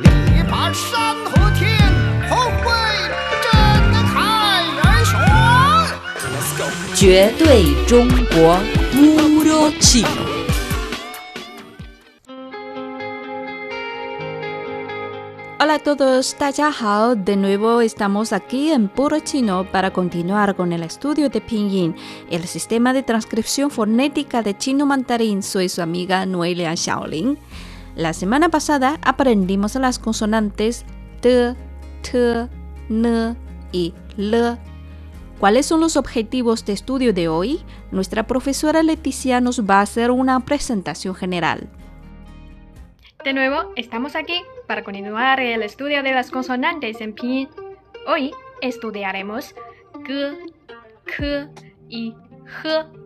力拔山河天，宏伟震撼人群。Let's go，绝对中国，puro chino。Hola a todos, 大家好，de nuevo estamos aquí en Puro Chino para continuar con el estudio de Pinyin, el sistema de transcripción fonética de chino mandarín. Soy su amiga Noelia Xiaolin. La semana pasada aprendimos las consonantes t, t, n y l. ¿Cuáles son los objetivos de estudio de hoy? Nuestra profesora Leticia nos va a hacer una presentación general. De nuevo, estamos aquí para continuar el estudio de las consonantes en pinyin. Hoy estudiaremos g, k y g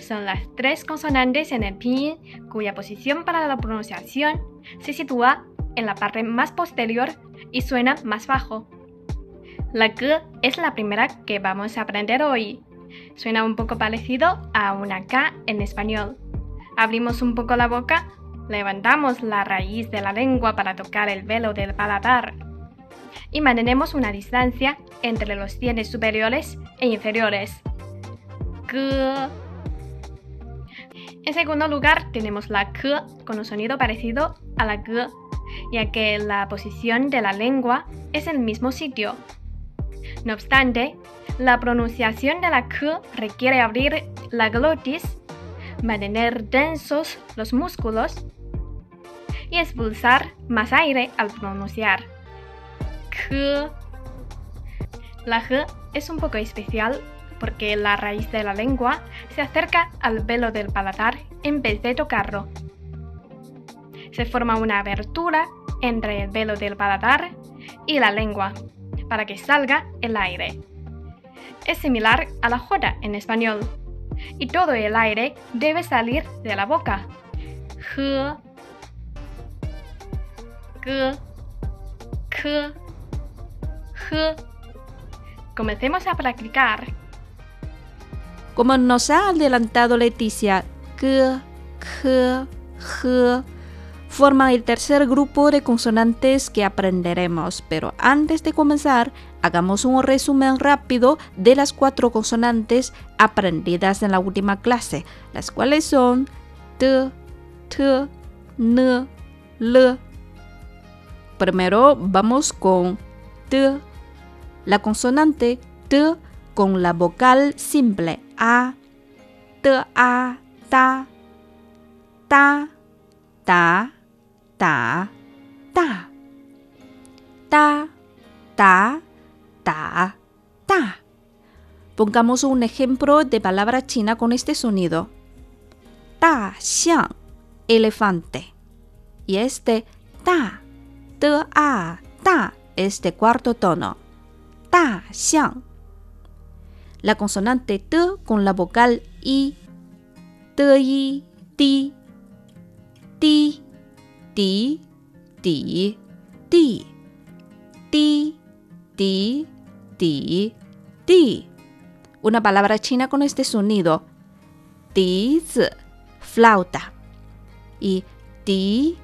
son las tres consonantes en el pinyin cuya posición para la pronunciación se sitúa en la parte más posterior y suena más bajo. La G es la primera que vamos a aprender hoy. Suena un poco parecido a una K en español. Abrimos un poco la boca, levantamos la raíz de la lengua para tocar el velo del paladar y mantenemos una distancia entre los dientes superiores e inferiores. G en segundo lugar, tenemos la K con un sonido parecido a la G, ya que la posición de la lengua es el mismo sitio. No obstante, la pronunciación de la K requiere abrir la glotis, mantener densos los músculos y expulsar más aire al pronunciar. K. La G es un poco especial porque la raíz de la lengua se acerca al velo del paladar en vez de tocarlo. Se forma una abertura entre el velo del paladar y la lengua para que salga el aire. Es similar a la J en español y todo el aire debe salir de la boca. G, G, K, G. Comencemos a practicar. Como nos ha adelantado Leticia, K, K, G forman el tercer grupo de consonantes que aprenderemos, pero antes de comenzar, hagamos un resumen rápido de las cuatro consonantes aprendidas en la última clase, las cuales son T, T, N, L. Primero vamos con T. La consonante T con la vocal simple A, T, A, ta, ta, ta, ta, ta, ta, ta, ta, ta. Pongamos un ejemplo de palabra china con este sonido. Ta, xiang, elefante. Y este ta, t, a, ta, este cuarto tono. Ta, xiang la consonante T con la vocal I, T, I, Ti, Ti, Ti, Ti, Ti, Ti, Ti, Ti, Ti. Una palabra china con este sonido. Ti, flauta. Y Ti,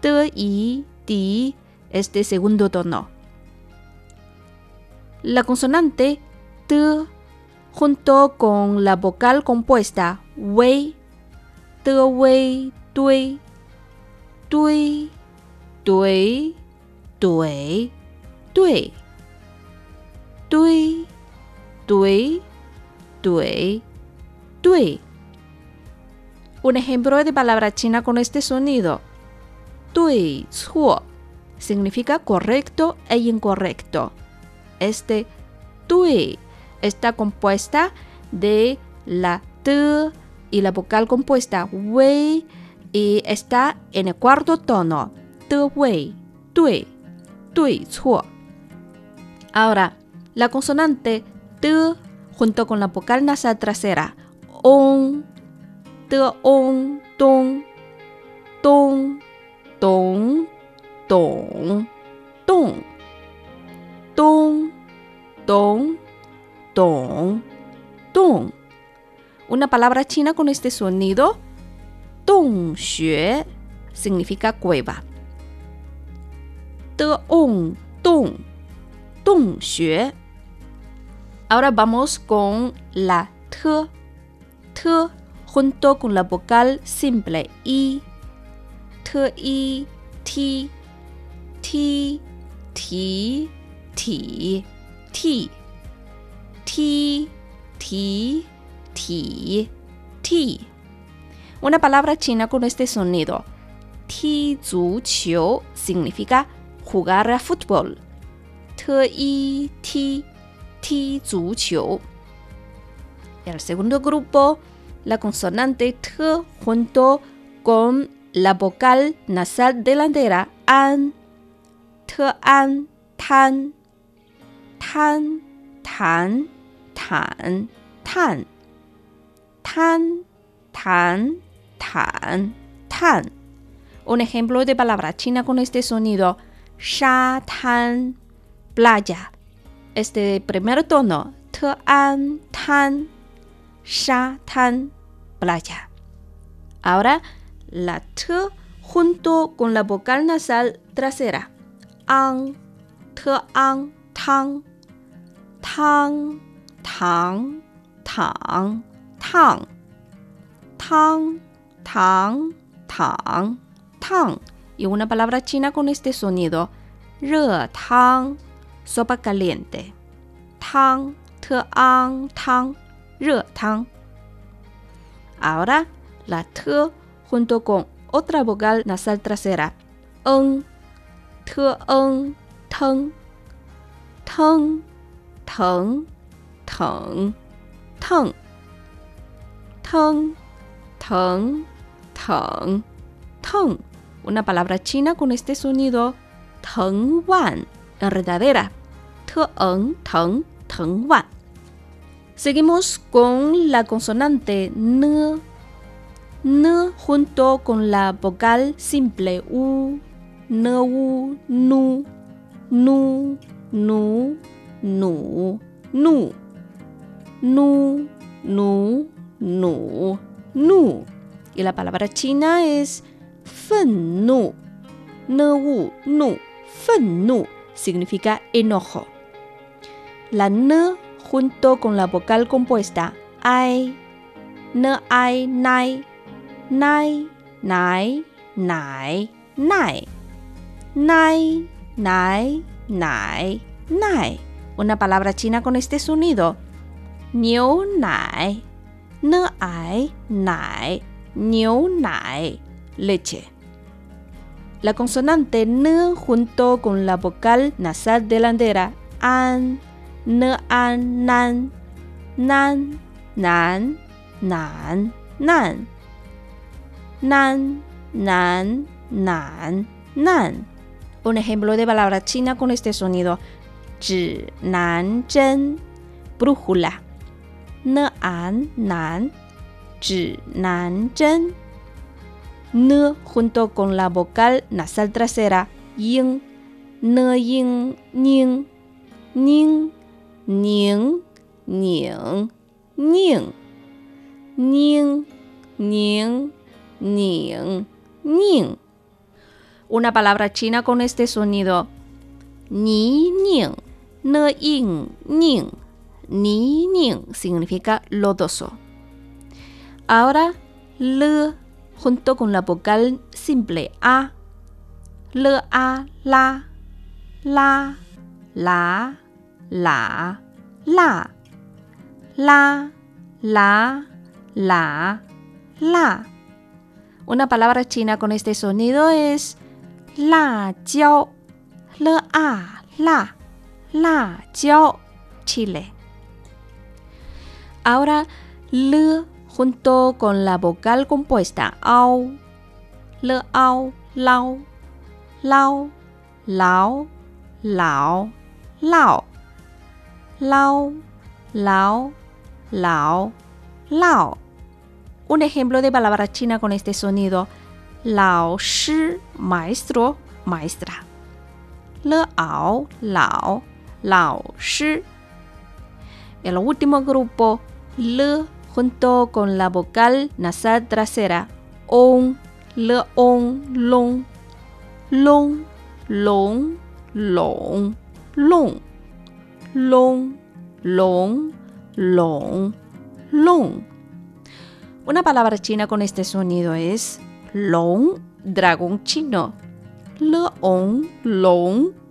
T, I, Ti, este segundo tono. La consonante T junto con la vocal compuesta wei, de wei, dui, dui, dui, dui, dui, dui, dui, dui, dui. Un ejemplo de palabra china con este sonido. Dui, zuo significa correcto e incorrecto. Este dui está compuesta de la T y la vocal compuesta Wei y está en el cuarto tono. T, Wei, Tui, Tui, Ahora, la consonante T junto con la vocal nasal trasera On, T, On, Dong, Dong, Dong, Dong, Dong, Dong, Dong, Dong, dong. Una palabra china con este sonido, xue, significa cueva. de un, dong, dong xue. Ahora vamos con la t, t junto con la vocal simple i, t, i, ti, ti, ti, ti, ti, ti, ti, ti, ti. Una palabra china con este sonido. Ti zu qiu significa jugar a fútbol. T i ti ti zu qiu. El segundo grupo, la consonante t junto con la vocal nasal delantera an. T an tan tan tan tan tan tan tan tan tan. Un ejemplo de palabra china con este sonido, sha tan, playa. Este primer tono, t an tan, sha tan, playa. Ahora la t junto con la vocal nasal trasera, an, t an, tang, tang, 糖、糖、烫、汤、糖、糖、烫. Y una palabra china con este sonido. Re, tang, sopa caliente. Tang, te, ang, tang, re, tang. Ahora, la te junto con otra vogal nasal trasera. Ng, te, ng, tang, tang, tang teng, teng, teng, teng, teng, teng. Una palabra china con este sonido, teng wan, enredadera. T en, teng, teng wan. Seguimos con la consonante n, n junto con la vocal simple u, n, u, nu, nu, nu, nu, nu, nu, nu, nu, nu. Y la palabra china es fen nu, nu, nu, fen nu significa enojo. La n junto con la vocal compuesta ai, n ai, nai, nai, nai, nai, nai, nai, nai, nai, nai. Una palabra china con este sonido. Niu nai, n ai, nai, niu nai, leche. La consonante n junto con la vocal nasal delantera an, n an, nan, nan, nan, nan, nan, nan, nan, nan, nan. Un ejemplo de palabra china con este sonido. Nan, brújula. N, an, nan, zhi, nan, zhen. N junto con la vocal nasal trasera, yin, n, yin, ning, ning, ning, ning, ning, ning, ning, ning, ning. Una palabra china con este sonido. Ni, ning, ne, yin, ning. Ni, ning significa lodoso. Ahora, le junto con la vocal simple a. Le, a, la, la, la, la, la, la, la, la, la. Una palabra china con este sonido es la jiao, le a, la, la jiao, chile. Ahora, le junto con la vocal compuesta ao, le ao, lao, lao, lao, lao, lao, lao, lao. Un ejemplo de palabra china con este sonido. Lao shi, maestro, maestra. Le ao, lao, lao shi. El último grupo, le junto con la vocal nasal trasera, on, le on, long, long, long, long, long, long, long, long, long. Una palabra china con este sonido es long, dragón chino. León, long.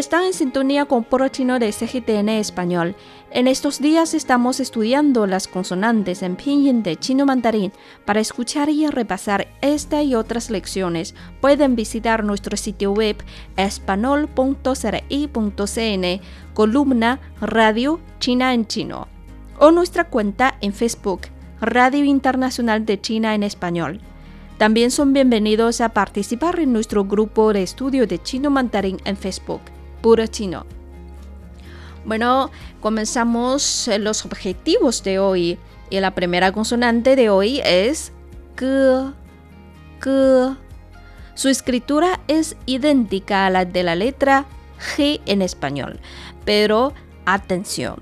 Están en sintonía con Poro Chino de CGTN Español. En estos días estamos estudiando las consonantes en pinyin de chino mandarín. Para escuchar y repasar esta y otras lecciones, pueden visitar nuestro sitio web espanol.cri.cn, columna Radio China en Chino, o nuestra cuenta en Facebook, Radio Internacional de China en Español. También son bienvenidos a participar en nuestro grupo de estudio de chino mandarín en Facebook puro chino. Bueno, comenzamos los objetivos de hoy. Y la primera consonante de hoy es G. G. Su escritura es idéntica a la de la letra G en español, pero atención,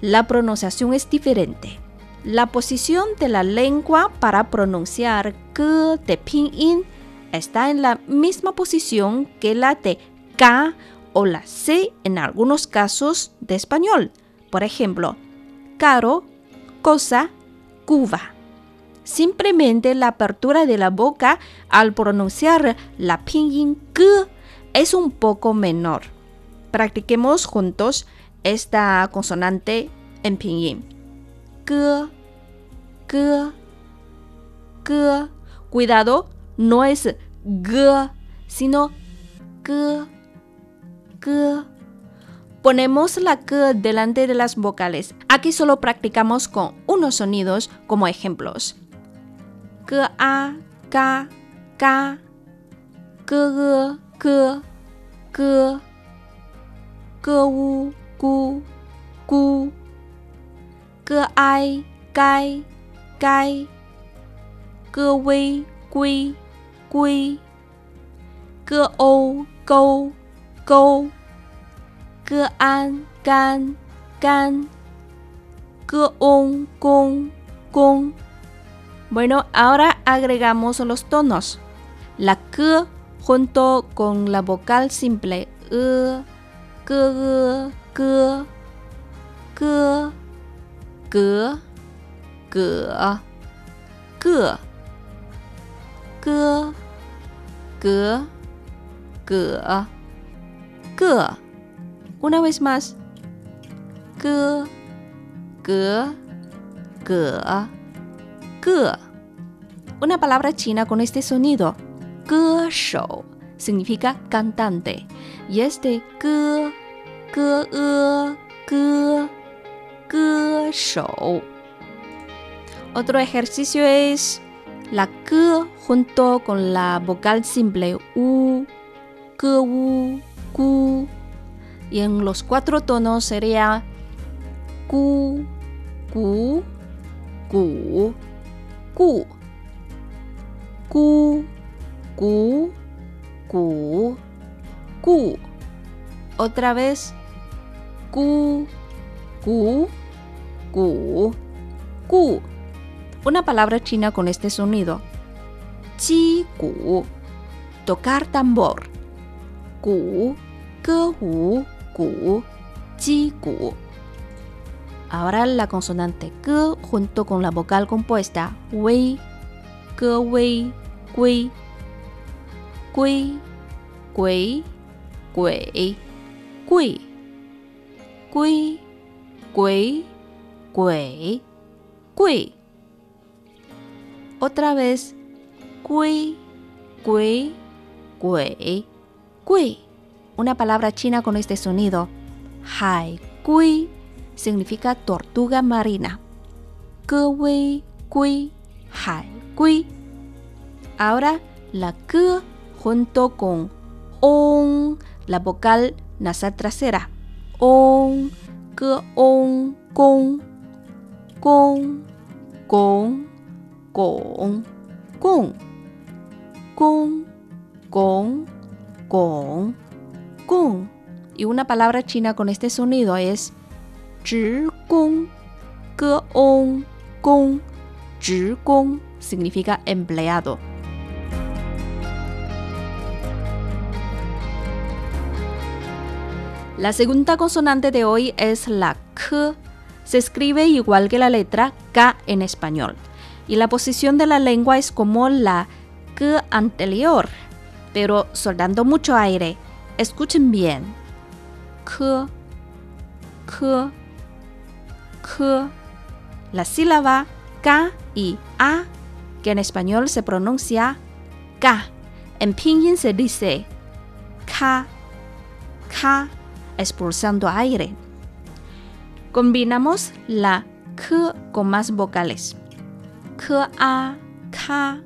la pronunciación es diferente. La posición de la lengua para pronunciar G de pinyin está en la misma posición que la de K o la C en algunos casos de español. Por ejemplo, caro, cosa, Cuba. Simplemente la apertura de la boca al pronunciar la pinyin G es un poco menor. Practiquemos juntos esta consonante en pinyin. G, G, G. Cuidado, no es G, sino Ponemos la que delante de las vocales. Aquí solo practicamos con unos sonidos como ejemplos. Que a, ka, ka. Que, que, que. Que u, ku, ku. Que ai, kai, kai. Que wei, kui, kui. Que ou, câu Go, Ge an, gan, gan, Ge on, gong, gong. Bueno, ahora agregamos los tonos. La K junto con la vocal simple E, G, G, G, G, G, G, G, G, G. Ge. Una vez más. Una palabra china con este sonido. Significa cantante. Y este. Ge. E, shou. Otro ejercicio es la K junto con la vocal simple U, U, Ku. Y en los cuatro tonos sería Ku, Ku, Ku, Ku. Ku, Ku, Ku, Ku. Otra vez. Ku, Ku, Ku, Ku. Una palabra china con este sonido. Chi, Ku. Tocar tambor. Gu, Ahora la consonante G junto con la vocal compuesta Wei, Ge, Wei, Gui, Gui, Gui, Gui, Gui, Gui, Gui. Otra vez Gui, Gui, Gui. Gui, una palabra china con este sonido. Hai Gui significa tortuga marina. Ge Wei Gui, Hai Gui. Ahora la G junto con ON, la vocal nasal trasera. ON, Ge ON, Gong, Gong, Gong, Gong, Gong, Gong, Gong, gong, gong. Y una palabra china con este sonido es zhi gong, ge on, gong, 职工 significa empleado. La segunda consonante de hoy es la K. Se escribe igual que la letra K en español. Y la posición de la lengua es como la K anterior, pero soltando mucho aire. Escuchen bien. K, K, K. La sílaba K y A, que en español se pronuncia K. En pinyin se dice K, K expulsando aire. Combinamos la K con más vocales. K, A, K.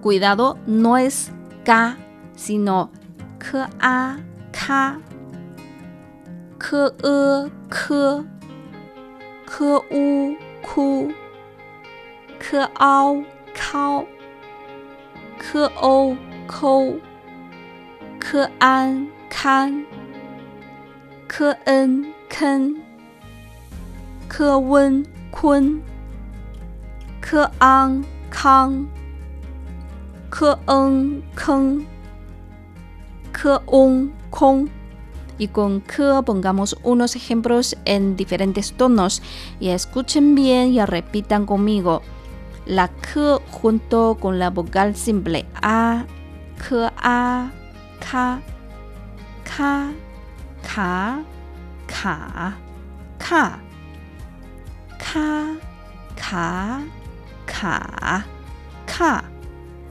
Cuidado, no es K, sino K, A, K. K, E, K. K, U, Ku. K, ao, Kao. K, O, k k a n Kan. Kn, ken, Kwen, kun, Kang, kang, Keng, ke un kong. Y con ke pongamos unos ejemplos en diferentes tonos. Y escuchen bien y repitan conmigo. La ke junto con la vocal simple a, ke a, ka, ka, ka, ka, ka, ka, ka, ka.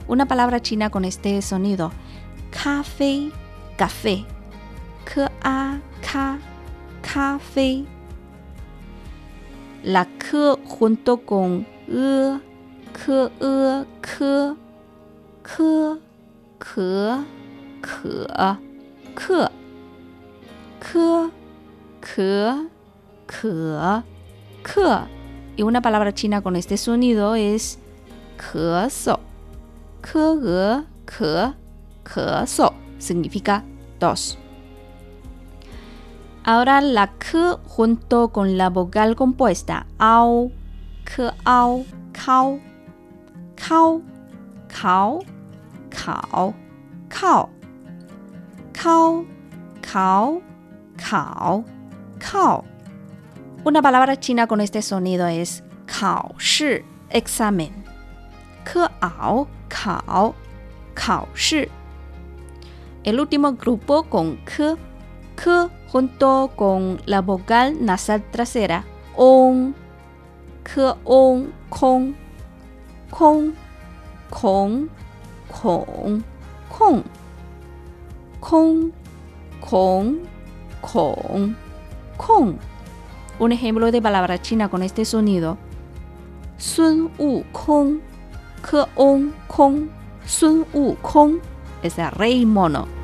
Una palabra china con este sonido. Café, café. K a ka, café. La K junto con E, K E, K, K, K, K, K. K, K, K, K. Y una palabra china con este sonido es so. K, K, K, so. Significa dos. Ahora la K junto con la vocal compuesta ao, K, ao, kao, kao, kao, kao, kao, kao, kao, kao, kao. Una palabra china con este sonido es shi, examen. Kao, kao, kao shi. El último grupo con k, k junto con la vocal nasal trasera on, k on, kong, kong, kong, kong, kong, kong, kong, Kong. Kong. Un ejemplo de palabra china con este sonido. Sun Wu Kong. Ke On Kong. Sun Wu Kong es el rey mono.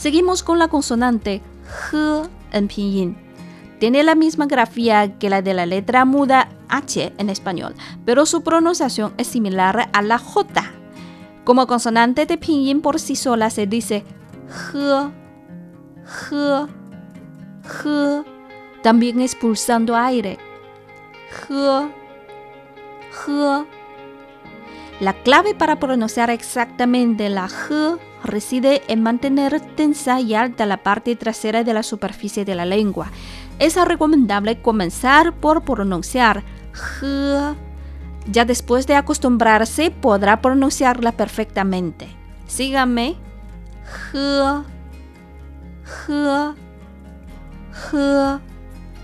Seguimos con la consonante H en pinyin. Tiene la misma grafía que la de la letra muda H en español, pero su pronunciación es similar a la J. Como consonante de pinyin por sí sola se dice H, H, H, también expulsando aire. H, H. La clave para pronunciar exactamente la H reside en mantener tensa y alta la parte trasera de la superficie de la lengua. Es recomendable comenzar por pronunciar ya después de acostumbrarse podrá pronunciarla perfectamente. Síganme.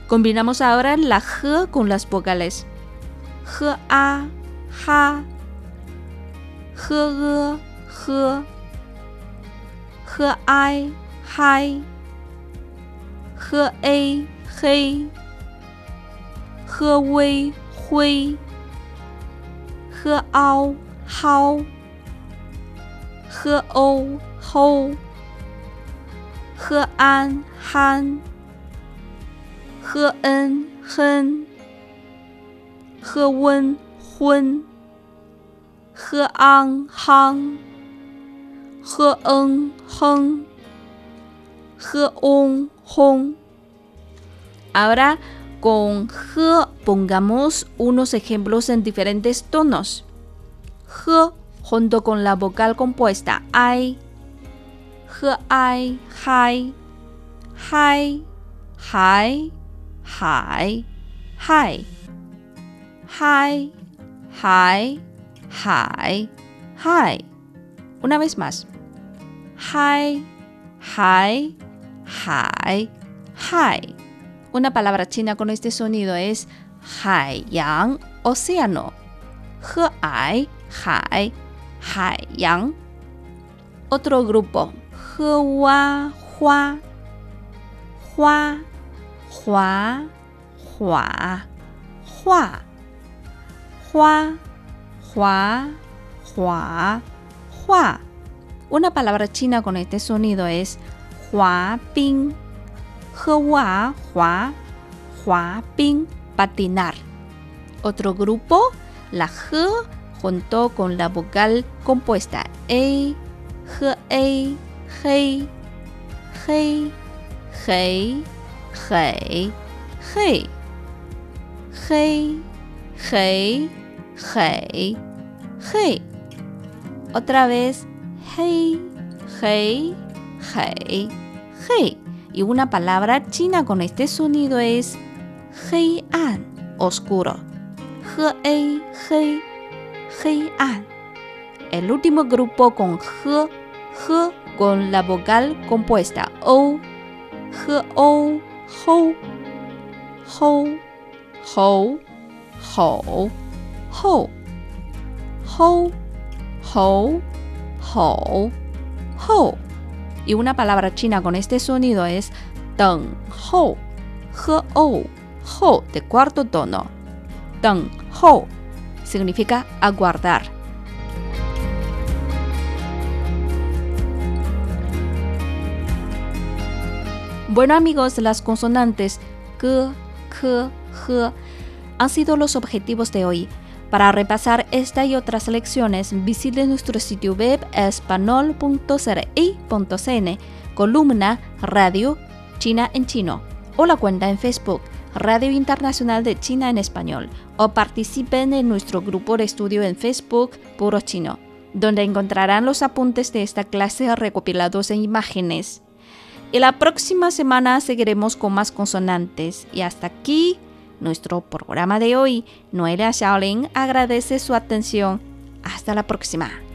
Combinamos ahora la G con las vocales. G A, ja. G G, G I, hai. G A, hey. 喝微灰，喝凹蒿，喝欧吼，喝安憨，喝恩哼，喝温昏，喝昂夯，h n hong, h hong. Ahora con h pongamos unos ejemplos en diferentes tonos. h junto con la vocal compuesta ai, h ai, hai, hai, hai, hai, hai, hai, hai, hai, hai. Una vez más. Hi. Una palabra china con este sonido es yang, océano. Hai, hai, yang. Otro grupo. Hua, hua, hua, hua, hua, hua, hua, hua, hua, hua. Una palabra china con este sonido es hua ping. Hua, hua, hua ping, patinar. Otro grupo, la G junto con la vocal compuesta E, G, E, G, G, G, G, G, G, G, G, G. Otra vez, hei, hei, hei, hei. Y una palabra china con este sonido es hei an, oscuro. He, hei, hei, an. El último grupo con he, he con la vocal compuesta o, he o, ho, ho, ho, ho, ho, ho, ho. ho. Ho. Y una palabra china con este sonido es Deng Ho, H O, Ho de cuarto tono. Deng Ho significa aguardar. Bueno amigos, las consonantes G, K, G han sido los objetivos de hoy. Para repasar esta y otras lecciones, visite nuestro sitio web espanol.cri.cn, columna Radio China en Chino, o la cuenta en Facebook Radio Internacional de China en Español, o participen en nuestro grupo de estudio en Facebook Puro Chino, donde encontrarán los apuntes de esta clase recopilados en imágenes. Y la próxima semana seguiremos con más consonantes. Y hasta aquí nuestro programa de hoy. Noelia Shaolin agradece su atención. Hasta la próxima.